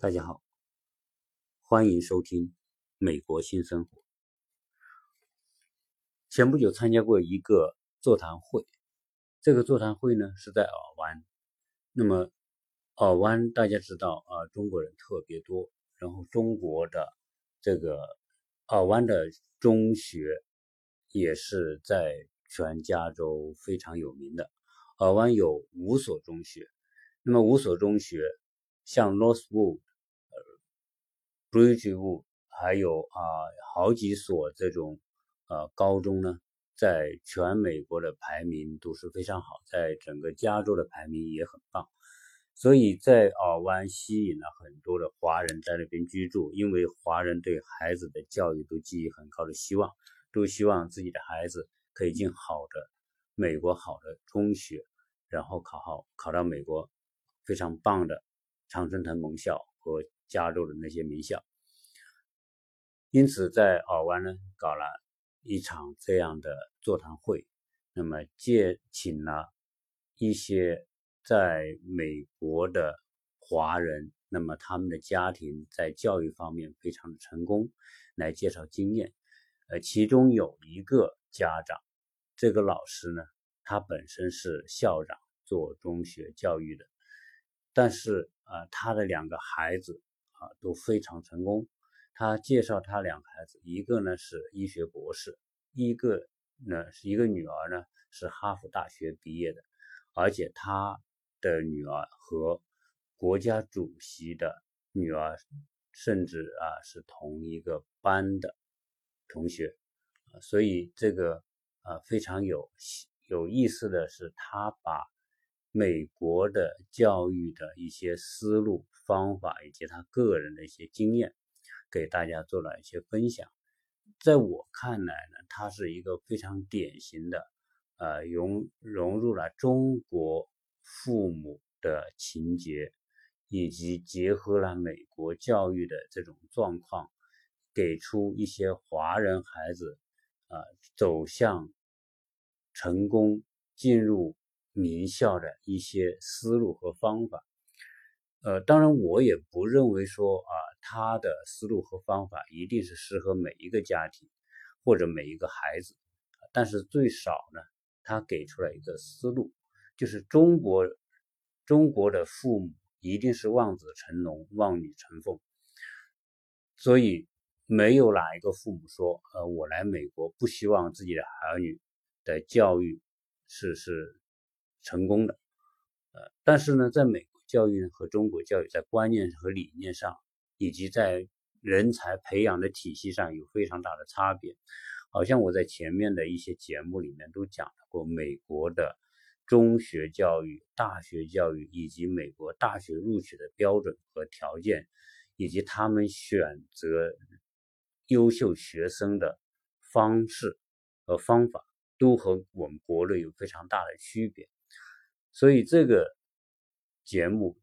大家好，欢迎收听《美国新生活》。前不久参加过一个座谈会，这个座谈会呢是在尔湾。那么尔湾大家知道啊，中国人特别多，然后中国的这个尔湾的中学也是在全加州非常有名的。尔湾有五所中学，那么五所中学像 Northwood。Bridgewood 还有啊好几所这种呃高中呢，在全美国的排名都是非常好，在整个加州的排名也很棒，所以在尔湾吸引了很多的华人在那边居住，因为华人对孩子的教育都寄予很高的希望，都希望自己的孩子可以进好的美国好的中学，然后考好考到美国非常棒的常春藤盟校和。加入了那些名校，因此在尔湾呢搞了一场这样的座谈会，那么借请了一些在美国的华人，那么他们的家庭在教育方面非常的成功，来介绍经验。呃，其中有一个家长，这个老师呢，他本身是校长做中学教育的，但是啊，他的两个孩子。啊，都非常成功。他介绍他两个孩子，一个呢是医学博士，一个呢是一个女儿呢是哈佛大学毕业的，而且他的女儿和国家主席的女儿甚至啊是同一个班的同学。啊所以这个啊非常有有意思的是，他把美国的教育的一些思路。方法以及他个人的一些经验，给大家做了一些分享。在我看来呢，他是一个非常典型的，呃，融融入了中国父母的情节，以及结合了美国教育的这种状况，给出一些华人孩子啊走向成功、进入名校的一些思路和方法。呃，当然，我也不认为说啊，他的思路和方法一定是适合每一个家庭或者每一个孩子，但是最少呢，他给出了一个思路，就是中国中国的父母一定是望子成龙、望女成凤，所以没有哪一个父母说，呃，我来美国不希望自己的儿女的教育是是成功的，呃，但是呢，在美。教育和中国教育在观念和理念上，以及在人才培养的体系上有非常大的差别。好像我在前面的一些节目里面都讲过，美国的中学教育、大学教育以及美国大学录取的标准和条件，以及他们选择优秀学生的方式和方法，都和我们国内有非常大的区别。所以这个。节目，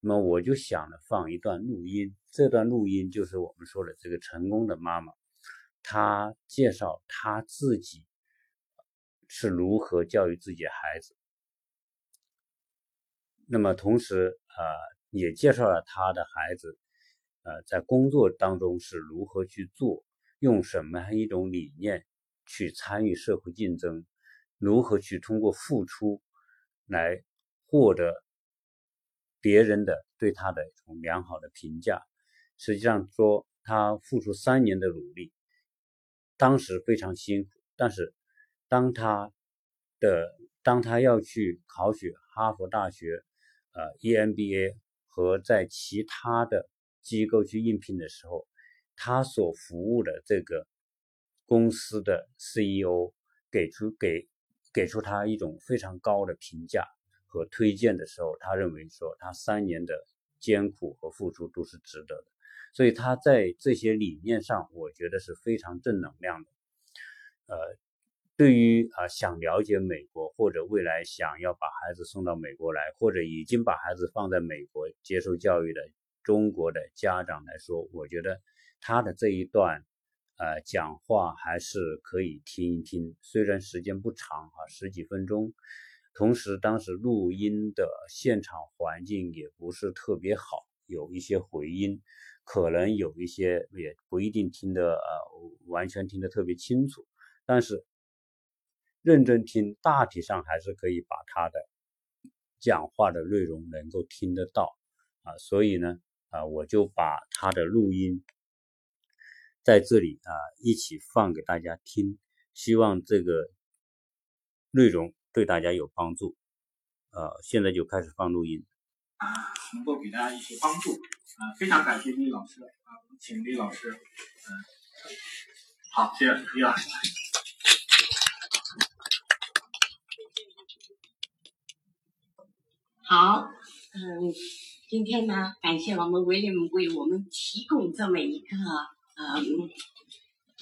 那么我就想了放一段录音，这段录音就是我们说的这个成功的妈妈，她介绍她自己是如何教育自己的孩子，那么同时啊也介绍了她的孩子，呃在工作当中是如何去做，用什么样一种理念去参与社会竞争，如何去通过付出来获得。别人的对他的一种良好的评价，实际上说他付出三年的努力，当时非常辛苦，但是当他的当他要去考取哈佛大学呃 EMBA 和在其他的机构去应聘的时候，他所服务的这个公司的 CEO 给出给给出他一种非常高的评价。和推荐的时候，他认为说他三年的艰苦和付出都是值得的，所以他在这些理念上，我觉得是非常正能量的。呃，对于啊想了解美国或者未来想要把孩子送到美国来，或者已经把孩子放在美国接受教育的中国的家长来说，我觉得他的这一段呃讲话还是可以听一听，虽然时间不长啊，十几分钟。同时，当时录音的现场环境也不是特别好，有一些回音，可能有一些也不一定听得呃完全听得特别清楚，但是认真听，大体上还是可以把他的讲话的内容能够听得到啊，所以呢啊，我就把他的录音在这里啊一起放给大家听，希望这个内容对大家有帮助。呃，现在就开始放录音。啊能够给大家一些帮助，啊，非常感谢李老师，啊，请李老师，嗯，好，谢谢李老师。好，嗯，今天呢，感谢我们威廉为我们提供这么一个，嗯，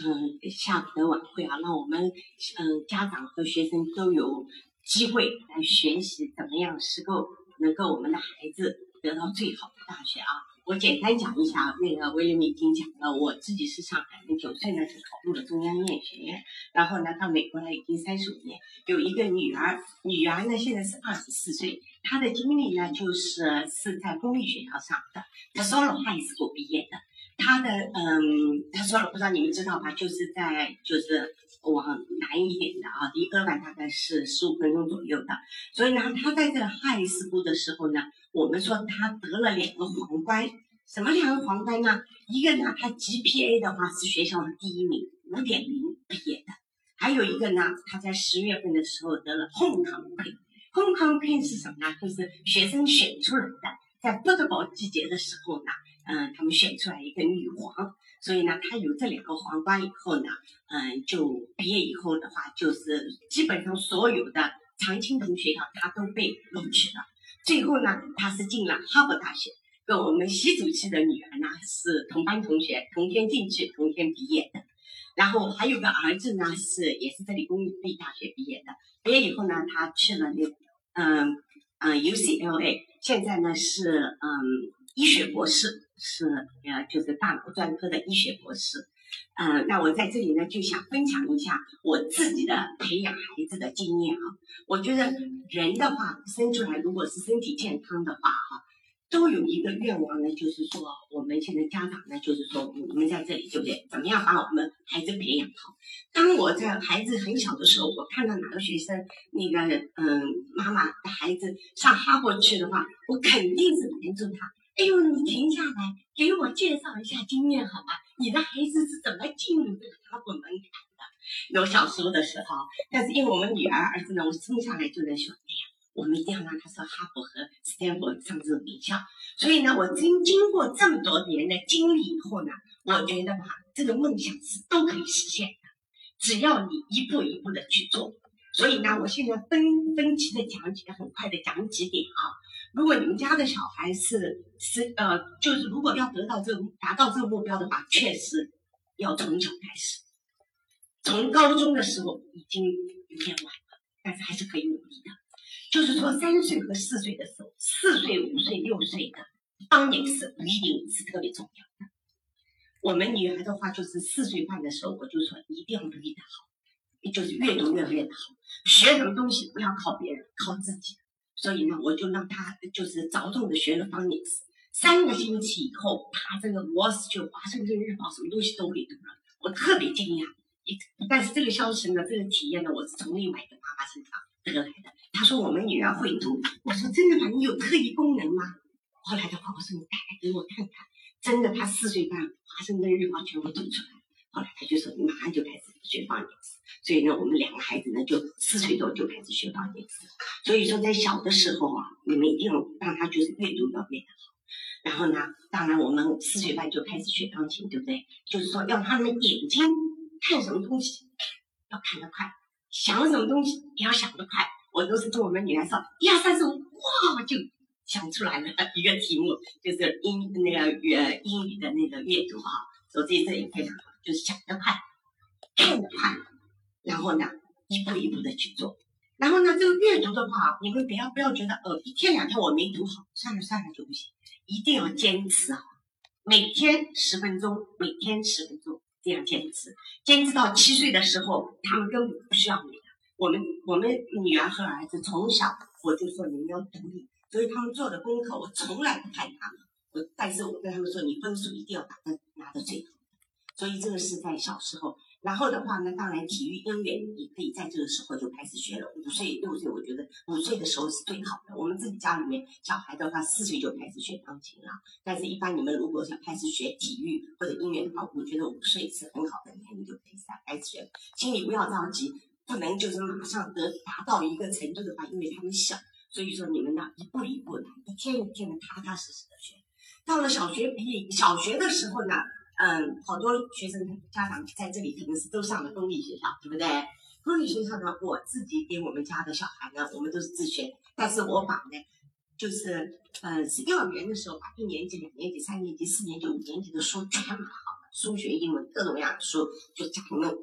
嗯，下午的晚会啊，让我们，嗯，家长和学生都有机会来学习怎么样是够。能够我们的孩子得到最好的大学啊！我简单讲一下，那个威廉已经讲了，我自己是上海，九岁呢就考入了中央音乐学院，然后呢到美国来已经三十五年，有一个女儿，女儿呢现在是二十四岁，她的经历呢就是是在公立学校上的，她 Solo High School 毕业的，他的嗯，他说了不知道你们知道吧？就是在就是。往南一点的啊，离厄万大概是十五分钟左右的。所以呢，他在这个哈里斯部的时候呢，我们说他得了两个皇冠。什么两个皇冠呢？一个呢，他 GPA 的话是学校的第一名，五点零毕业的。还有一个呢，他在十月份的时候得了 Homecoming。Homecoming 是什么呢？就是学生选出来的，在不得宝季节的时候呢，嗯，他们选出来一个女皇。所以呢，她有这两个皇冠以后呢，嗯，就毕业以后的话，就是基本上所有的常青藤学校他都被录取了。最后呢，他是进了哈佛大学，跟我们习主席的女儿呢是同班同学，同天进去，同天毕业的。然后还有个儿子呢，是也是这里公立大学毕业的。毕业以后呢，他去了那嗯嗯 UCLA，现在呢是嗯医学博士。是呃，就是大脑专科的医学博士，嗯，那我在这里呢就想分享一下我自己的培养孩子的经验啊。我觉得人的话生出来如果是身体健康的话哈，都有一个愿望呢，就是说我们现在家长呢，就是说我们在这里对不对？怎么样把我们孩子培养好？当我在孩子很小的时候，我看到哪个学生那个嗯妈妈的孩子上哈佛去的话，我肯定是拦住他。哎呦，你停下来，给我介绍一下经验好吗？你的孩子是怎么进入这个哈佛门槛的？有小时候的时候，但是因为我们女儿儿子呢，我生下来就在说，哎呀，我们一定要让他上哈佛和斯坦福上这个名校。所以呢，我经经过这么多年的经历以后呢，我觉得吧，这个梦想是都可以实现的，只要你一步一步的去做。所以呢，我现在分分期的讲解，很快的讲几点啊。如果你们家的小孩是是呃，就是如果要得到这个达到这个目标的话，确实要从小开始，从高中的时候已经有点晚了，但是还是可以努力的。就是说，三岁和四岁的时候，四岁、五岁、六岁的当年是不一定是特别重要的。我们女儿的话，就是四岁半的时候，我就说一定要努力的好，就是越读越来越好，学什么东西不要靠别人，靠自己。所以呢，我就让他就是着重的学了方言词。三个星期以后，他这个《Wall Street》华盛顿日报什么东西都会读了，我特别惊讶。一但是这个消息呢，这个体验呢，我是从另外一个妈妈身上得来的。他说我们女儿会读，我说真的吗？你有特异功能吗？后来的话，我说你带来给我看看。真的，他四岁半，华盛顿日报全部读出来。后来他就说，你马上就开始学方言。所以呢，我们两个孩子呢，就四岁多就开始学方言。所以说，在小的时候啊，你们一定要让他就是阅读要变得好。然后呢，当然我们四岁半就开始学钢琴，对不对？就是说，要他们眼睛看什么东西要看得快，想什么东西也要想得快。我都是跟我们女儿说，一二三四五，哇，就想出来了一个题目，就是英那个呃英语的那个阅读啊。所以这也非常好，就是想得快，看得快。然后呢，一步一步的去做。然后呢，这个阅读的话，你们不要不要觉得，呃，一天两天我没读好，算了算了就不行，一定要坚持啊，每天十分钟，每天十分钟，这样坚持，坚持到七岁的时候，他们根本不需要你的。我们我们女儿和儿子从小我就说你们要独立，所以他们做的功课我从来不看他们，我但是我跟他们说，你分数一定要打的拿到最好。所以这个是在小时候。然后的话呢，当然体育音乐你可以在这个时候就开始学了。五岁六岁，我觉得五岁的时候是最好的。我们自己家里面小孩的话，四岁就开始学钢琴了。但是，一般你们如果想开始学体育或者音乐的话，我觉得五岁是很好的年龄就可以开始学。请你不要着急，不能就是马上得达到一个程度的话，因为他们小，所以说你们呢一步一步来，一天一天的踏踏实实的学。到了小学毕业，小学的时候呢。嗯，好多学生家长在这里可能是都上了公立学校，对不对？公立学校呢，我自己给我们家的小孩呢，我们都是自学，但是我把呢，就是呃，是幼儿园的时候把一年级、两年级、三年级、四年级、五年级的书全买好了，数学、英文各种各样的书，就家里面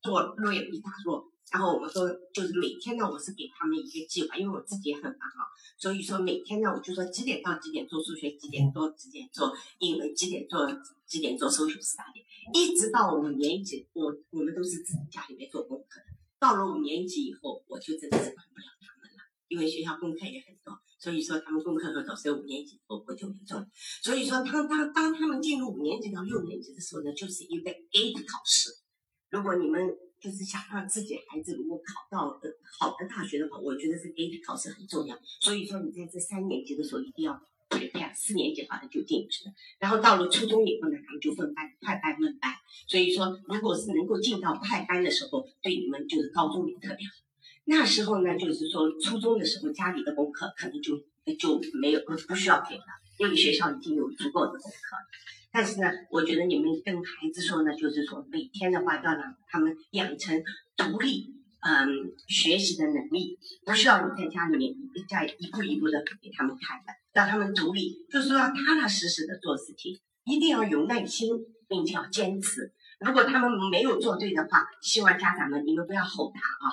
做摞有一大摞。然后我们说，就是每天呢，我是给他们一个计划，因为我自己也很忙啊，所以说每天呢，我就说几点到几点做数学，几点做几点做英文，几点做几点做数学四大点，一直到五年级，我我们都是自己家里面做功课。到了五年级以后，我就真的是管不了他们了，因为学校功课也很多，所以说他们功课很多，所以五年级以后我就没做了。所以说，当当当他们进入五年级到六年级的时候呢，就是一个 A 的考试。如果你们就是想让自己孩子如果考到呃好的大学的话，我觉得这 A P 考试很重要。所以说你在这三年级的时候一定要培养，四年级好像就进去了。然后到了初中以后呢，他们就分班，快班慢班。所以说，如果是能够进到快班的时候，对你们就是高中也特别好。那时候呢，就是说初中的时候家里的功课可能就就没有不需要给了，因为学校已经有足够的功课。但是呢，我觉得你们跟孩子说呢，就是说每天的话要让他们养成独立嗯学习的能力，不需要你在家里面在一步一步的给他们看的，让他们独立，就是说要踏踏实实的做事情，一定要有耐心，并且要坚持。如果他们没有做对的话，希望家长们你们不要吼他啊。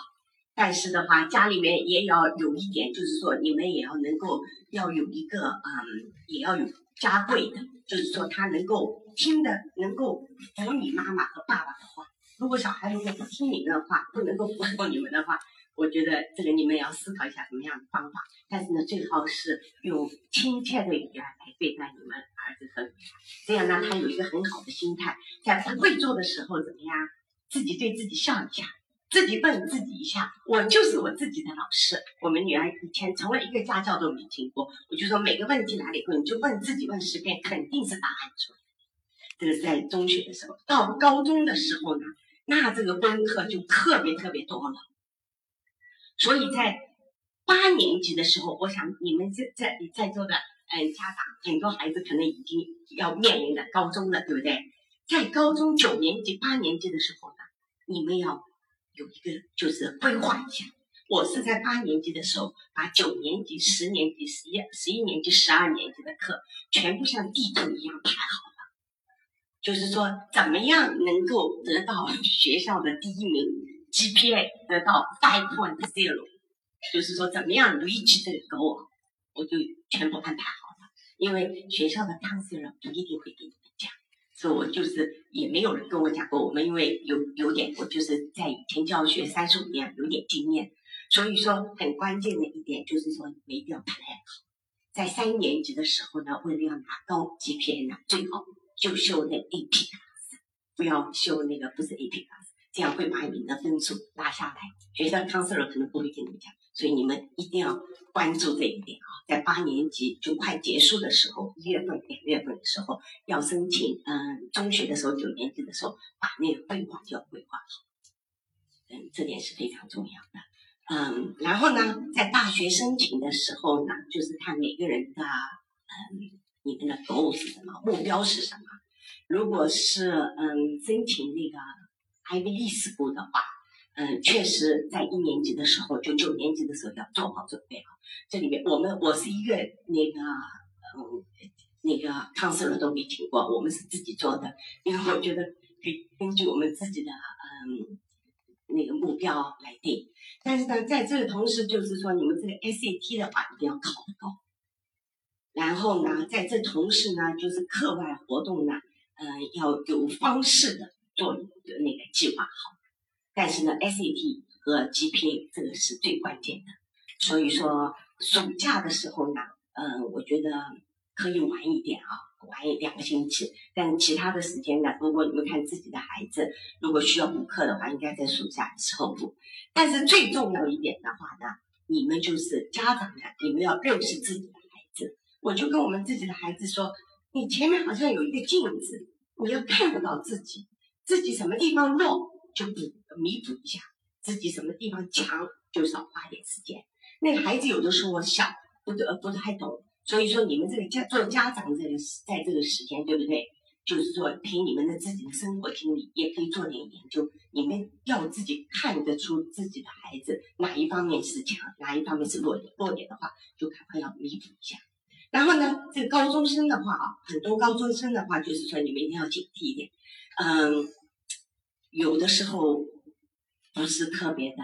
但是的话，家里面也要有一点，就是说你们也要能够要有一个嗯，也要有加贵的。就是说，他能够听的，能够服你妈妈和爸爸的话。如果小孩如果不听你们的话，不能够服从你们的话，我觉得这个你们也要思考一下什么样的方法。但是呢，最好是用亲切的语言来对待你们儿子和女儿，这样呢，他有一个很好的心态，在不会做的时候怎么样，自己对自己笑一下。自己问自己一下，我就是我自己的老师。我们女儿以前从来一个家教都没听过，我就说每个问题来了以后，你就问自己问十遍，肯定是答案出来。这个是在中学的时候，到高中的时候呢，那这个功课就特别特别多了。所以在八年级的时候，我想你们在在在座的嗯家长，很多孩子可能已经要面临的高中了，对不对？在高中九年级、八年级的时候呢，你们要。有一个就是规划一下，我是在八年级的时候把九年级、十年级、十一、十一年级、十二年级的课全部像地图一样排好了，就是说怎么样能够得到学校的第一名，GPA 得到 five point zero，就是说怎么样 reach 这个我我就全部安排好了，因为学校的汤先生不一定会给你。所以我就是也没有人跟我讲过，我们因为有有点，我就是在以前教学三十五年，有点经验，所以说很关键的一点就是说，你们一定要 plan，在三年级的时候呢，为了要拿高 GPA 呢，最好就修那 AP class，不要修那个不是 AP class，这样会把你们的分数拉下来。学校 counselor 可能不会跟你们讲，所以你们一定要关注这一点啊！在八年级就快结束的时候，一月份、两月份的时候要申请，嗯，中学的时候九年级的时候把那个规划就要规划好，嗯，这点是非常重要的。嗯，然后呢，在大学申请的时候呢，就是看每个人的，嗯，你们的 goal 是什么，目标是什么。如果是嗯申请那个 Ivy League School 的话。嗯，确实，在一年级的时候，就九年级的时候要做好准备啊。这里面，我们我是一个那个嗯那个康师傅都没听过，我们是自己做的，因为我觉得可以根据我们自己的嗯那个目标来定。但是呢，在这个同时，就是说你们这个 SAT 的话一定要考得高。然后呢，在这同时呢，就是课外活动呢，嗯，要有方式的做那个计划好。但是呢，SAT 和 GPA 这个是最关键的，所以说暑假的时候呢，嗯，我觉得可以晚一点啊，晚一两个星期。但其他的时间呢，如果你们看自己的孩子，如果需要补课的话，应该在暑假的时候补。但是最重要一点的话呢，你们就是家长呢，你们要认识自己的孩子。我就跟我们自己的孩子说，你前面好像有一个镜子，你要看得到自己，自己什么地方弱就补弥补一下，自己什么地方强就少花点时间。那孩子有的时候小，不得不太懂。所以说，你们这个家做家长这个在这个时间，对不对？就是说，凭你们的自己的生活经历，也可以做点研究。你们要自己看得出自己的孩子哪一方面是强，哪一方面是弱点。弱点的话，就赶快要弥补一下。然后呢，这个高中生的话啊，很多高中生的话，就是说你们一定要警惕一点。嗯，有的时候不是特别的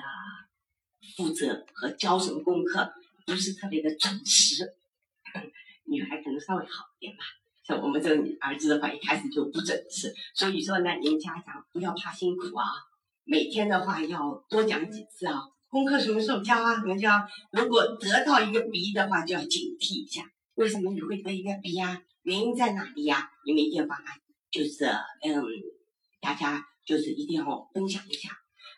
负责和教什么功课，不是特别的准时。女孩可能稍微好一点吧，像我们这个儿子的话，一开始就不准时，所以说呢，您家长不要怕辛苦啊，每天的话要多讲几次啊，功课什么时候交啊？什么交？如果得到一个 B 的话，就要警惕一下，为什么你会得一个 B 呀？原因在哪里呀？你们一定要把它，就是嗯，大家就是一定要分享一下，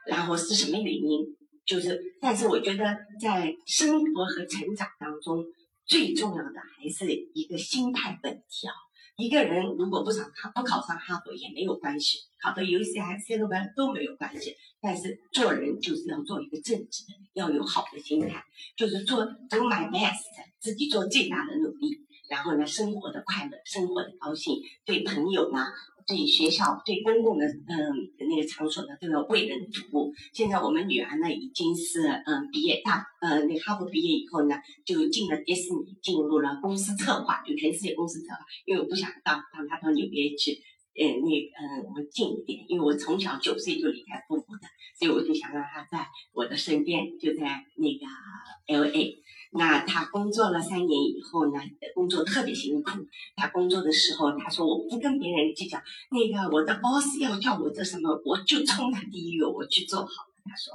然后是什么原因？就是，但是我觉得在生活和成长当中。最重要的还是一个心态问题啊！一个人如果不上哈不考上哈佛也没有关系，考到 U C S C 班都没有关系。但是做人就是要做一个正直的人，要有好的心态，就是做 do my best，自己做最大的努力，然后呢，生活的快乐，生活的高兴，对朋友呢。对学校、对公共的嗯那个场所呢，都要为人服务。现在我们女儿呢，已经是嗯毕业大呃那哈佛毕业以后呢，就进了迪士尼，进入了公司策划，就全世界公司策划。因为我不想到让她到纽约去，呃那嗯我们近一点，因为我从小九岁就离开父母的，所以我就想让她在我的身边，就在那个 L A。那他工作了三年以后呢，工作特别辛苦。他工作的时候，他说我不跟别人计较，那个我的 boss 要叫我做什么，我就冲他第一个，我去做好。他说，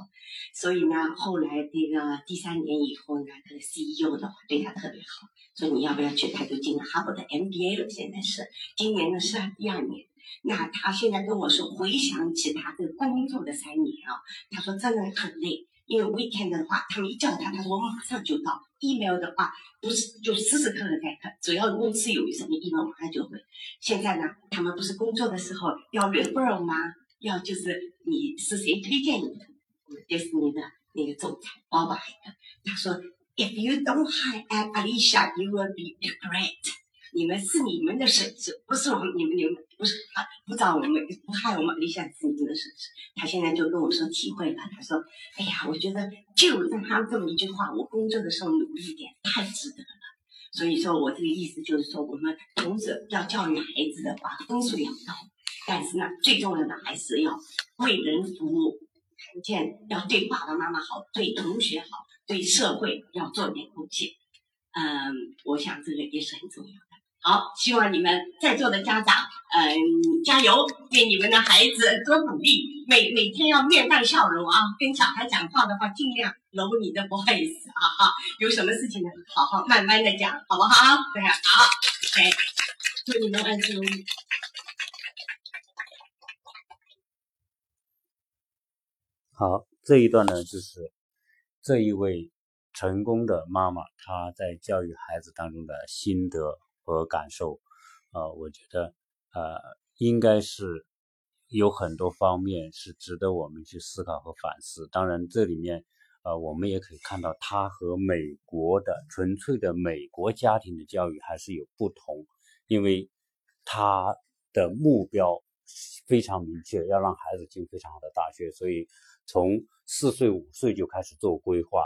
所以呢，后来这个第三年以后呢，这个 CEO 的话对他特别好，说你要不要去？他就进了哈佛的 MBA 了。现在是今年呢是第二年。那他现在跟我说，回想起他这工作的三年啊，他说真的很累。因为 weekend 的话，他们一叫他，他说我马上就到。email 的话，不是就时时刻刻在看，只要公司有什么 email，马上就会。现在呢，他们不是工作的时候要 refer 吗？要就是你是谁推荐你的？迪士尼的那个总裁 Bob 他说，If you don't hire Alicia，you will be regret。你们是你们的损失，不是我们你们你们不是啊不找我们不害我们理想是你们的损失。他现在就跟我说体会了，他说：“哎呀，我觉得就让他这么一句话，我工作的时候努力一点，太值得了。”所以说我这个意思就是说，我们同时要教育孩子的话，分数要高，但是呢，最重要的还是要为人服务，看见要对爸爸妈妈好，对同学好，对社会要做点贡献。嗯，我想这个也是很重要。好，希望你们在座的家长，嗯，加油，给你们的孩子多鼓励，每每天要面带笑容啊。跟小孩讲话的话，尽量搂你的 voice 啊哈。有什么事情呢，好好慢慢的讲，好不好？对，好，OK，祝你们万事如意。好，这一段呢，就是这一位成功的妈妈她在教育孩子当中的心得。和感受，呃，我觉得，呃，应该是有很多方面是值得我们去思考和反思。当然，这里面，呃，我们也可以看到，他和美国的纯粹的美国家庭的教育还是有不同，因为他的目标非常明确，要让孩子进非常好的大学，所以从四岁五岁就开始做规划。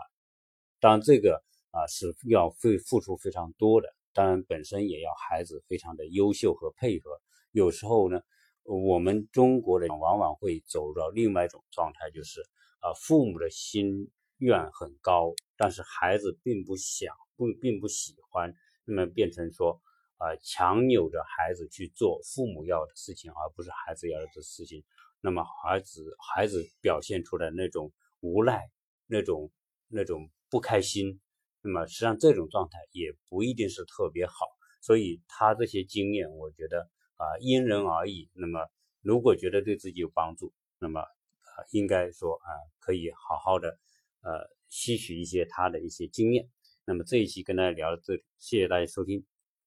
当然，这个啊是要费付出非常多的。当然，本身也要孩子非常的优秀和配合。有时候呢，我们中国人往往会走入到另外一种状态，就是啊，父母的心愿很高，但是孩子并不想，不并不喜欢，那么变成说啊，强扭着孩子去做父母要的事情，而不是孩子要的事情。那么孩子孩子表现出来那种无奈，那种那种不开心。那么实际上这种状态也不一定是特别好，所以他这些经验，我觉得啊因人而异。那么如果觉得对自己有帮助，那么啊应该说啊可以好好的呃吸取一些他的一些经验。那么这一期跟大家聊到这里，谢谢大家收听。